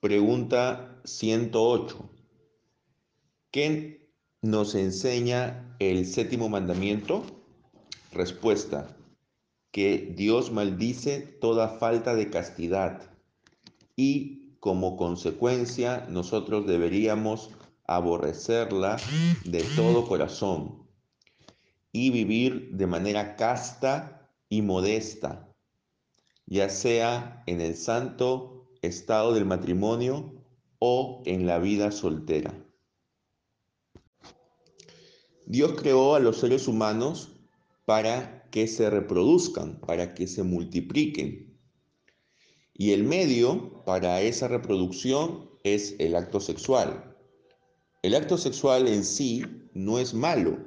Pregunta 108. ¿Qué nos enseña el séptimo mandamiento? Respuesta. Que Dios maldice toda falta de castidad y como consecuencia nosotros deberíamos aborrecerla de todo corazón y vivir de manera casta y modesta, ya sea en el santo estado del matrimonio o en la vida soltera. Dios creó a los seres humanos para que se reproduzcan, para que se multipliquen. Y el medio para esa reproducción es el acto sexual. El acto sexual en sí no es malo,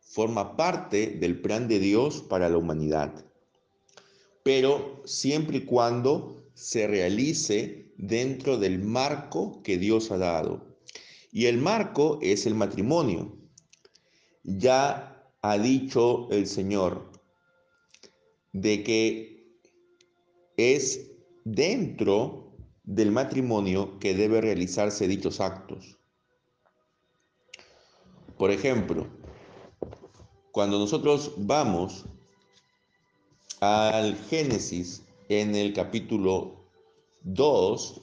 forma parte del plan de Dios para la humanidad, pero siempre y cuando se realice dentro del marco que Dios ha dado. Y el marco es el matrimonio. Ya ha dicho el Señor de que es dentro del matrimonio que debe realizarse dichos actos. Por ejemplo, cuando nosotros vamos al Génesis en el capítulo 2,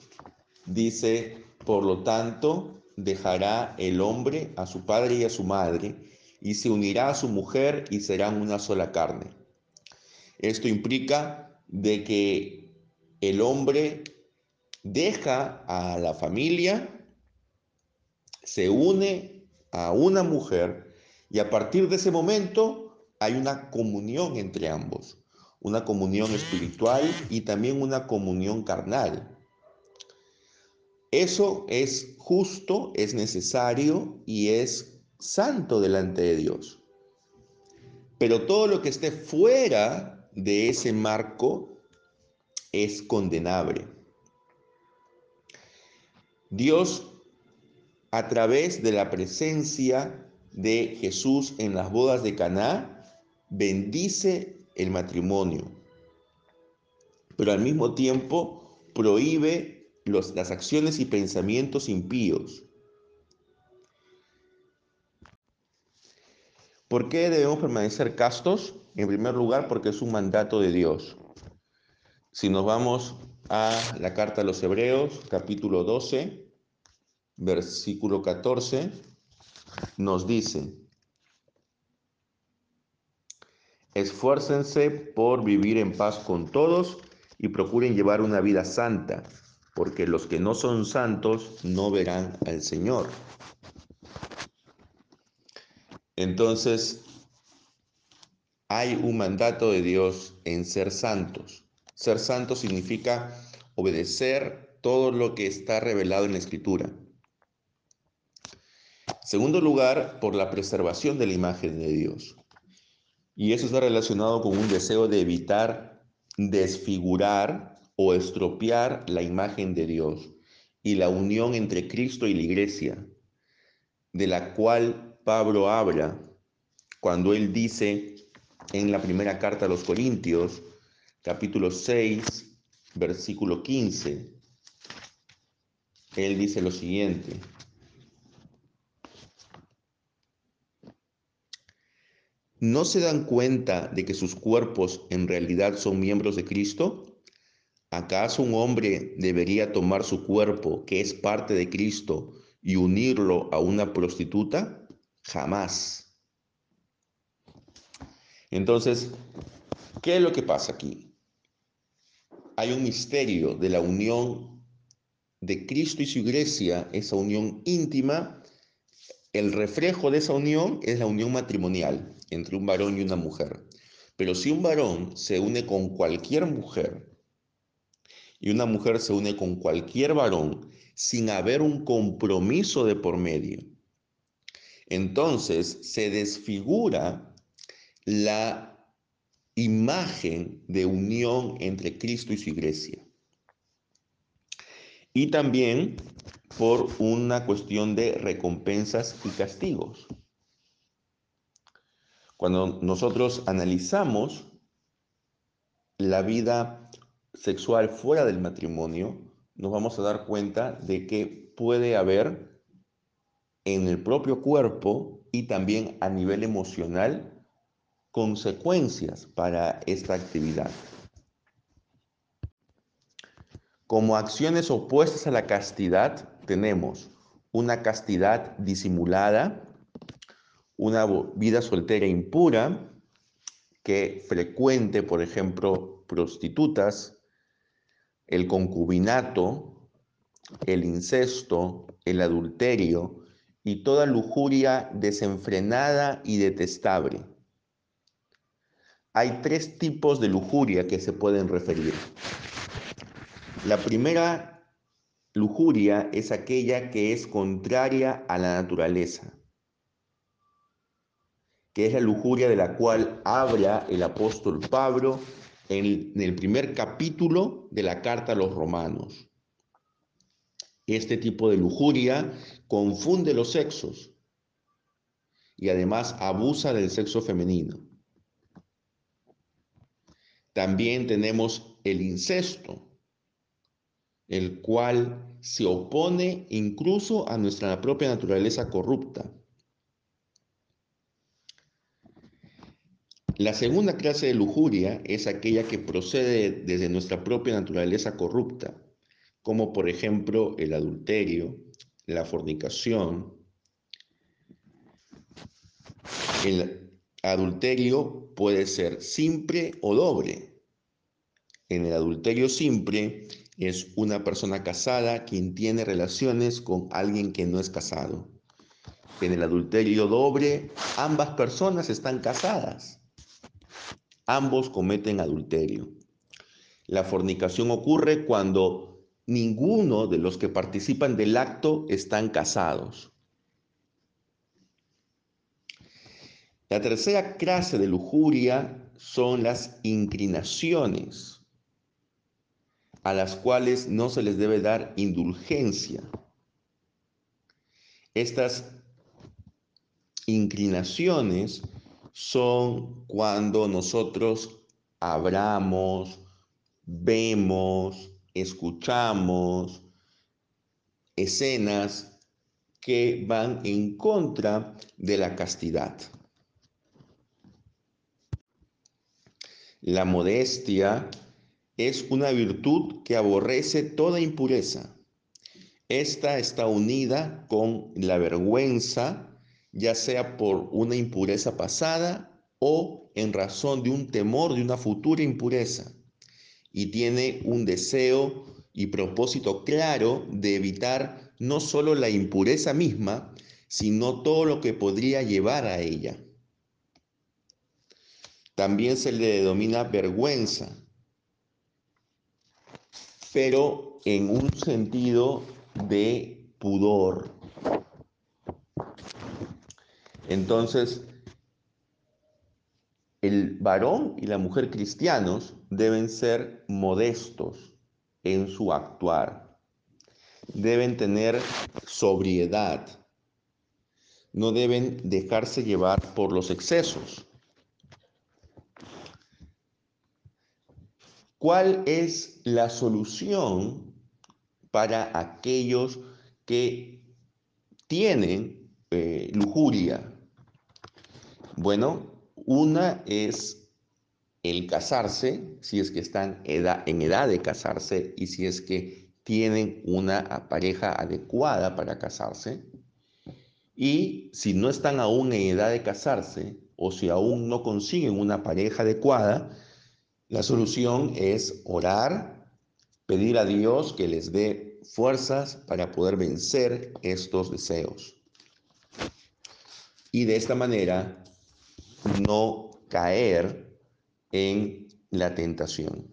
dice, por lo tanto, dejará el hombre a su padre y a su madre y se unirá a su mujer y serán una sola carne. Esto implica de que el hombre deja a la familia, se une a una mujer y a partir de ese momento hay una comunión entre ambos, una comunión espiritual y también una comunión carnal. Eso es justo, es necesario y es santo delante de Dios. Pero todo lo que esté fuera de ese marco es condenable. Dios, a través de la presencia de Jesús en las bodas de Caná, bendice el matrimonio, pero al mismo tiempo prohíbe las acciones y pensamientos impíos. ¿Por qué debemos permanecer castos? En primer lugar, porque es un mandato de Dios. Si nos vamos a la carta a los Hebreos, capítulo 12, versículo 14, nos dice, esfuércense por vivir en paz con todos y procuren llevar una vida santa, porque los que no son santos no verán al Señor. Entonces, hay un mandato de Dios en ser santos. Ser santo significa obedecer todo lo que está revelado en la Escritura. Segundo lugar, por la preservación de la imagen de Dios. Y eso está relacionado con un deseo de evitar desfigurar o estropear la imagen de Dios y la unión entre Cristo y la iglesia, de la cual Pablo habla cuando él dice en la primera carta a los Corintios, capítulo 6, versículo 15, él dice lo siguiente. ¿No se dan cuenta de que sus cuerpos en realidad son miembros de Cristo? ¿Acaso un hombre debería tomar su cuerpo, que es parte de Cristo, y unirlo a una prostituta? Jamás. Entonces, ¿qué es lo que pasa aquí? Hay un misterio de la unión de Cristo y su iglesia, esa unión íntima. El reflejo de esa unión es la unión matrimonial entre un varón y una mujer. Pero si un varón se une con cualquier mujer y una mujer se une con cualquier varón sin haber un compromiso de por medio, entonces se desfigura la imagen de unión entre Cristo y su iglesia. Y también por una cuestión de recompensas y castigos. Cuando nosotros analizamos la vida sexual fuera del matrimonio, nos vamos a dar cuenta de que puede haber en el propio cuerpo y también a nivel emocional consecuencias para esta actividad. Como acciones opuestas a la castidad tenemos una castidad disimulada, una vida soltera impura, que frecuente, por ejemplo, prostitutas, el concubinato, el incesto, el adulterio y toda lujuria desenfrenada y detestable. Hay tres tipos de lujuria que se pueden referir. La primera lujuria es aquella que es contraria a la naturaleza, que es la lujuria de la cual habla el apóstol Pablo en el primer capítulo de la carta a los romanos. Este tipo de lujuria confunde los sexos y además abusa del sexo femenino. También tenemos el incesto, el cual se opone incluso a nuestra propia naturaleza corrupta. La segunda clase de lujuria es aquella que procede desde nuestra propia naturaleza corrupta, como por ejemplo el adulterio, la fornicación. El adulterio puede ser simple o doble. En el adulterio simple es una persona casada quien tiene relaciones con alguien que no es casado. En el adulterio doble, ambas personas están casadas ambos cometen adulterio. La fornicación ocurre cuando ninguno de los que participan del acto están casados. La tercera clase de lujuria son las inclinaciones, a las cuales no se les debe dar indulgencia. Estas inclinaciones son cuando nosotros hablamos, vemos, escuchamos escenas que van en contra de la castidad. La modestia es una virtud que aborrece toda impureza. Esta está unida con la vergüenza ya sea por una impureza pasada o en razón de un temor de una futura impureza, y tiene un deseo y propósito claro de evitar no solo la impureza misma, sino todo lo que podría llevar a ella. También se le denomina vergüenza, pero en un sentido de pudor, entonces, el varón y la mujer cristianos deben ser modestos en su actuar. Deben tener sobriedad. No deben dejarse llevar por los excesos. ¿Cuál es la solución para aquellos que tienen eh, lujuria, bueno, una es el casarse, si es que están en edad de casarse y si es que tienen una pareja adecuada para casarse. Y si no están aún en edad de casarse o si aún no consiguen una pareja adecuada, la solución es orar, pedir a Dios que les dé fuerzas para poder vencer estos deseos. Y de esta manera no caer en la tentación.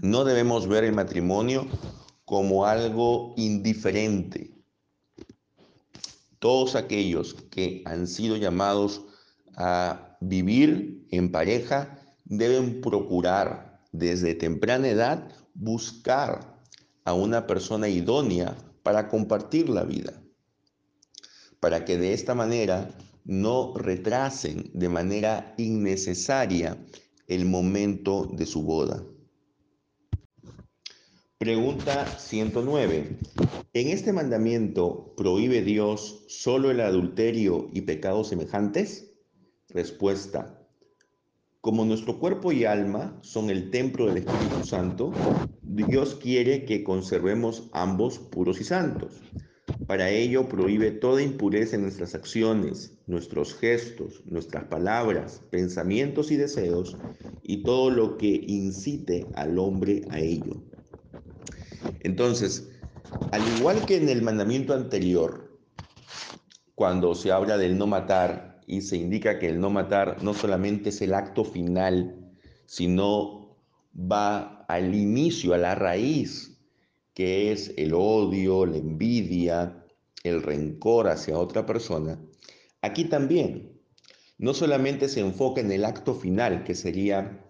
No debemos ver el matrimonio como algo indiferente. Todos aquellos que han sido llamados a vivir en pareja deben procurar desde temprana edad buscar a una persona idónea para compartir la vida, para que de esta manera no retrasen de manera innecesaria el momento de su boda. Pregunta 109. ¿En este mandamiento prohíbe Dios solo el adulterio y pecados semejantes? Respuesta. Como nuestro cuerpo y alma son el templo del Espíritu Santo, Dios quiere que conservemos ambos puros y santos. Para ello prohíbe toda impureza en nuestras acciones, nuestros gestos, nuestras palabras, pensamientos y deseos, y todo lo que incite al hombre a ello. Entonces, al igual que en el mandamiento anterior, cuando se habla del no matar, y se indica que el no matar no solamente es el acto final, sino va al inicio, a la raíz, que es el odio, la envidia, el rencor hacia otra persona. Aquí también, no solamente se enfoca en el acto final, que sería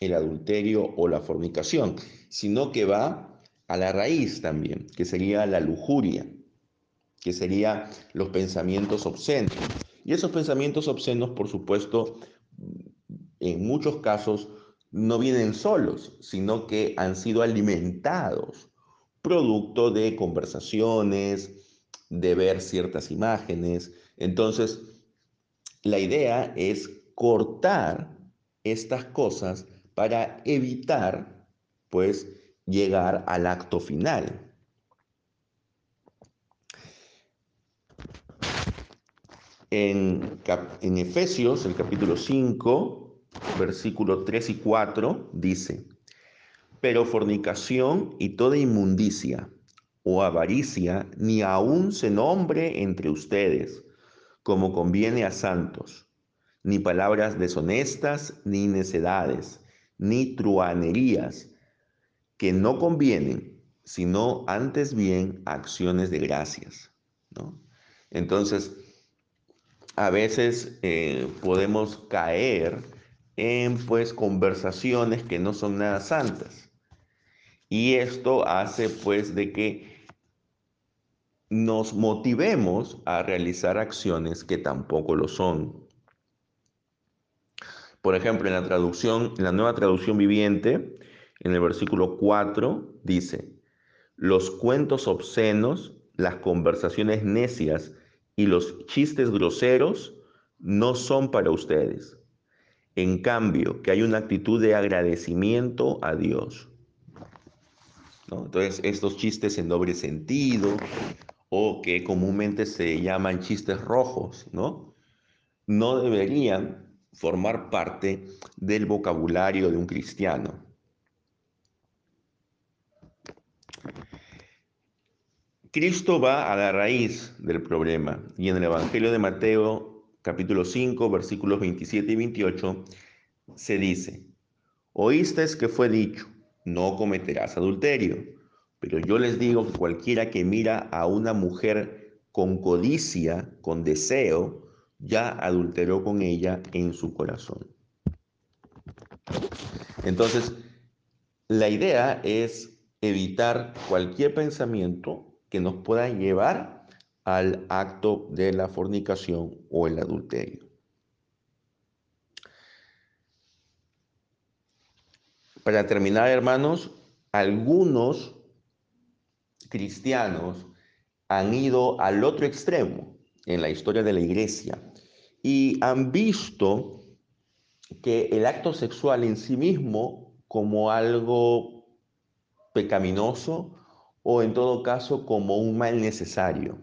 el adulterio o la fornicación, sino que va a la raíz también, que sería la lujuria, que sería los pensamientos obscenos. Y esos pensamientos obscenos, por supuesto, en muchos casos no vienen solos, sino que han sido alimentados, producto de conversaciones, de ver ciertas imágenes. Entonces, la idea es cortar estas cosas para evitar, pues, llegar al acto final. En, Efesios, el capítulo 5, versículo 3 y 4, dice, pero fornicación y toda inmundicia o avaricia ni aun se nombre entre ustedes, como conviene a santos, ni palabras deshonestas, ni necedades, ni truanerías, que no convienen, sino antes bien acciones de gracias. Entonces, a veces eh, podemos caer en pues conversaciones que no son nada santas. Y esto hace pues de que nos motivemos a realizar acciones que tampoco lo son. Por ejemplo, en la traducción, en la nueva traducción viviente, en el versículo 4 dice, los cuentos obscenos, las conversaciones necias y los chistes groseros no son para ustedes. En cambio, que hay una actitud de agradecimiento a Dios. Entonces, estos chistes en doble sentido o que comúnmente se llaman chistes rojos, ¿no? No deberían formar parte del vocabulario de un cristiano. Cristo va a la raíz del problema y en el Evangelio de Mateo capítulo 5 versículos 27 y 28 se dice, oíste que fue dicho, no cometerás adulterio, pero yo les digo que cualquiera que mira a una mujer con codicia, con deseo, ya adulteró con ella en su corazón. Entonces, la idea es evitar cualquier pensamiento que nos pueda llevar al acto de la fornicación o el adulterio. Para terminar, hermanos, algunos cristianos han ido al otro extremo en la historia de la iglesia y han visto que el acto sexual en sí mismo como algo pecaminoso o en todo caso como un mal necesario.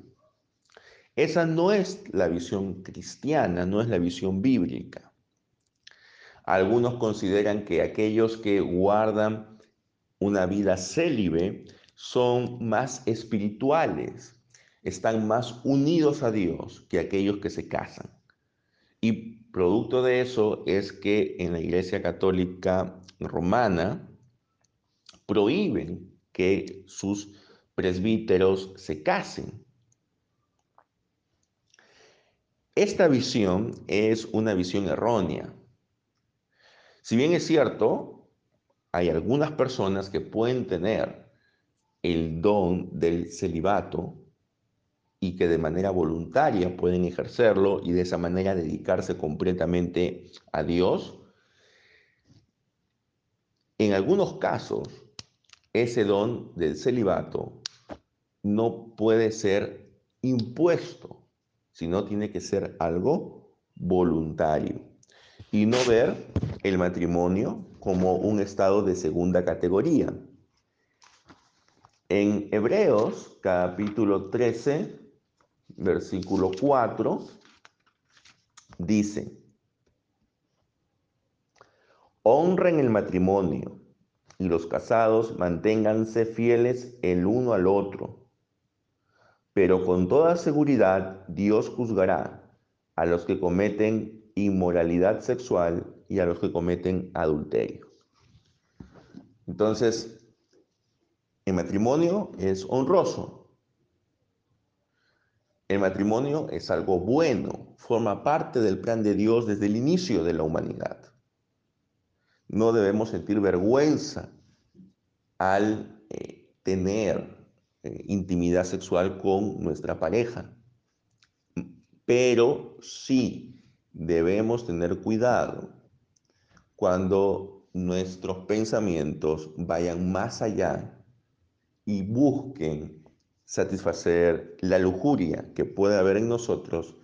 Esa no es la visión cristiana, no es la visión bíblica. Algunos consideran que aquellos que guardan una vida célibe son más espirituales, están más unidos a Dios que aquellos que se casan. Y producto de eso es que en la Iglesia Católica Romana prohíben que sus presbíteros se casen. Esta visión es una visión errónea. Si bien es cierto, hay algunas personas que pueden tener el don del celibato y que de manera voluntaria pueden ejercerlo y de esa manera dedicarse completamente a Dios. En algunos casos, ese don del celibato no puede ser impuesto, sino tiene que ser algo voluntario y no ver el matrimonio como un estado de segunda categoría. En Hebreos capítulo 13, versículo 4, dice, honren el matrimonio y los casados manténganse fieles el uno al otro. Pero con toda seguridad Dios juzgará a los que cometen inmoralidad sexual y a los que cometen adulterio. Entonces, el matrimonio es honroso. El matrimonio es algo bueno, forma parte del plan de Dios desde el inicio de la humanidad. No debemos sentir vergüenza al eh, tener eh, intimidad sexual con nuestra pareja. Pero sí debemos tener cuidado cuando nuestros pensamientos vayan más allá y busquen satisfacer la lujuria que puede haber en nosotros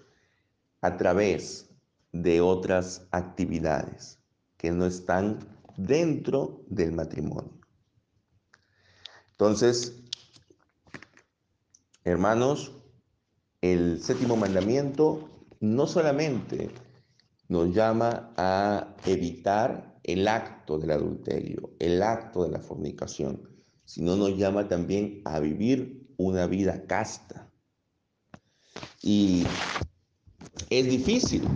a través de otras actividades que no están dentro del matrimonio. Entonces, hermanos, el séptimo mandamiento no solamente nos llama a evitar el acto del adulterio, el acto de la fornicación, sino nos llama también a vivir una vida casta. Y es difícil,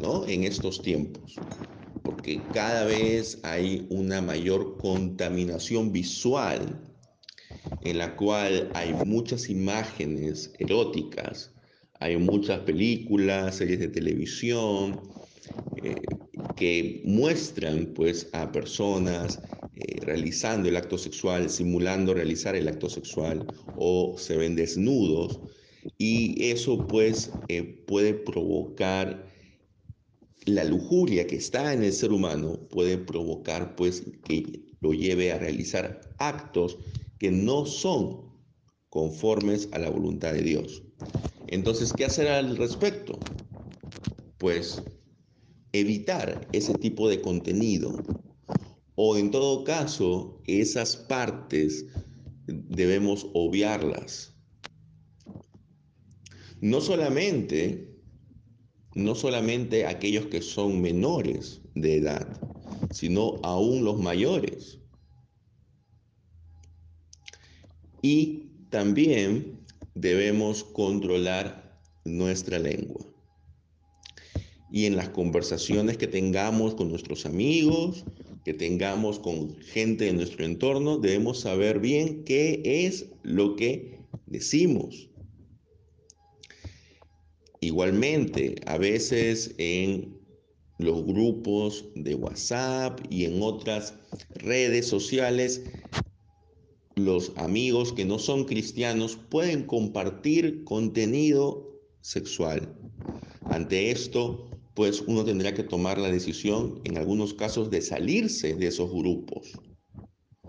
¿no? En estos tiempos, porque cada vez hay una mayor contaminación visual en la cual hay muchas imágenes eróticas, hay muchas películas, series de televisión eh, que muestran pues a personas eh, realizando el acto sexual, simulando realizar el acto sexual o se ven desnudos y eso pues eh, puede provocar la lujuria que está en el ser humano, puede provocar pues que lo lleve a realizar actos que no son conformes a la voluntad de Dios. Entonces, ¿qué hacer al respecto? Pues evitar ese tipo de contenido o en todo caso esas partes debemos obviarlas. No solamente no solamente aquellos que son menores de edad, sino aún los mayores. Y también debemos controlar nuestra lengua. Y en las conversaciones que tengamos con nuestros amigos, que tengamos con gente de nuestro entorno, debemos saber bien qué es lo que decimos. Igualmente, a veces en los grupos de WhatsApp y en otras redes sociales los amigos que no son cristianos pueden compartir contenido sexual. Ante esto, pues uno tendrá que tomar la decisión, en algunos casos, de salirse de esos grupos.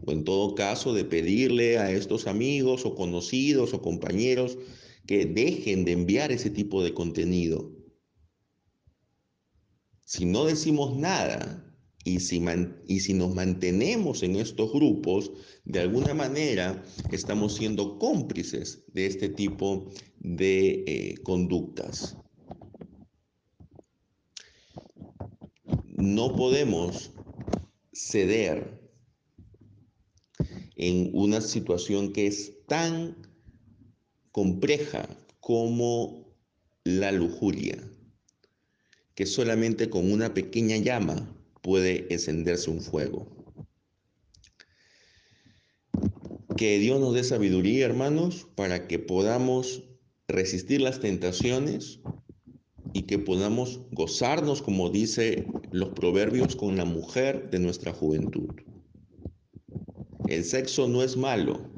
O en todo caso, de pedirle a estos amigos o conocidos o compañeros que dejen de enviar ese tipo de contenido. Si no decimos nada, y si, nos mantenemos en estos grupos, de alguna manera estamos siendo cómplices de este tipo de eh, conductas. No podemos ceder en una situación que es tan compleja como la lujuria, que solamente con una pequeña llama puede encenderse un fuego. Que Dios nos dé sabiduría, hermanos, para que podamos resistir las tentaciones y que podamos gozarnos, como dice los proverbios, con la mujer de nuestra juventud. El sexo no es malo,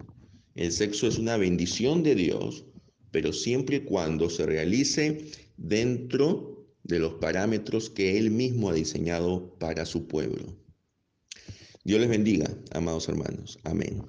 el sexo es una bendición de Dios, pero siempre y cuando se realice dentro de los parámetros que Él mismo ha diseñado para su pueblo. Dios les bendiga, amados hermanos. Amén.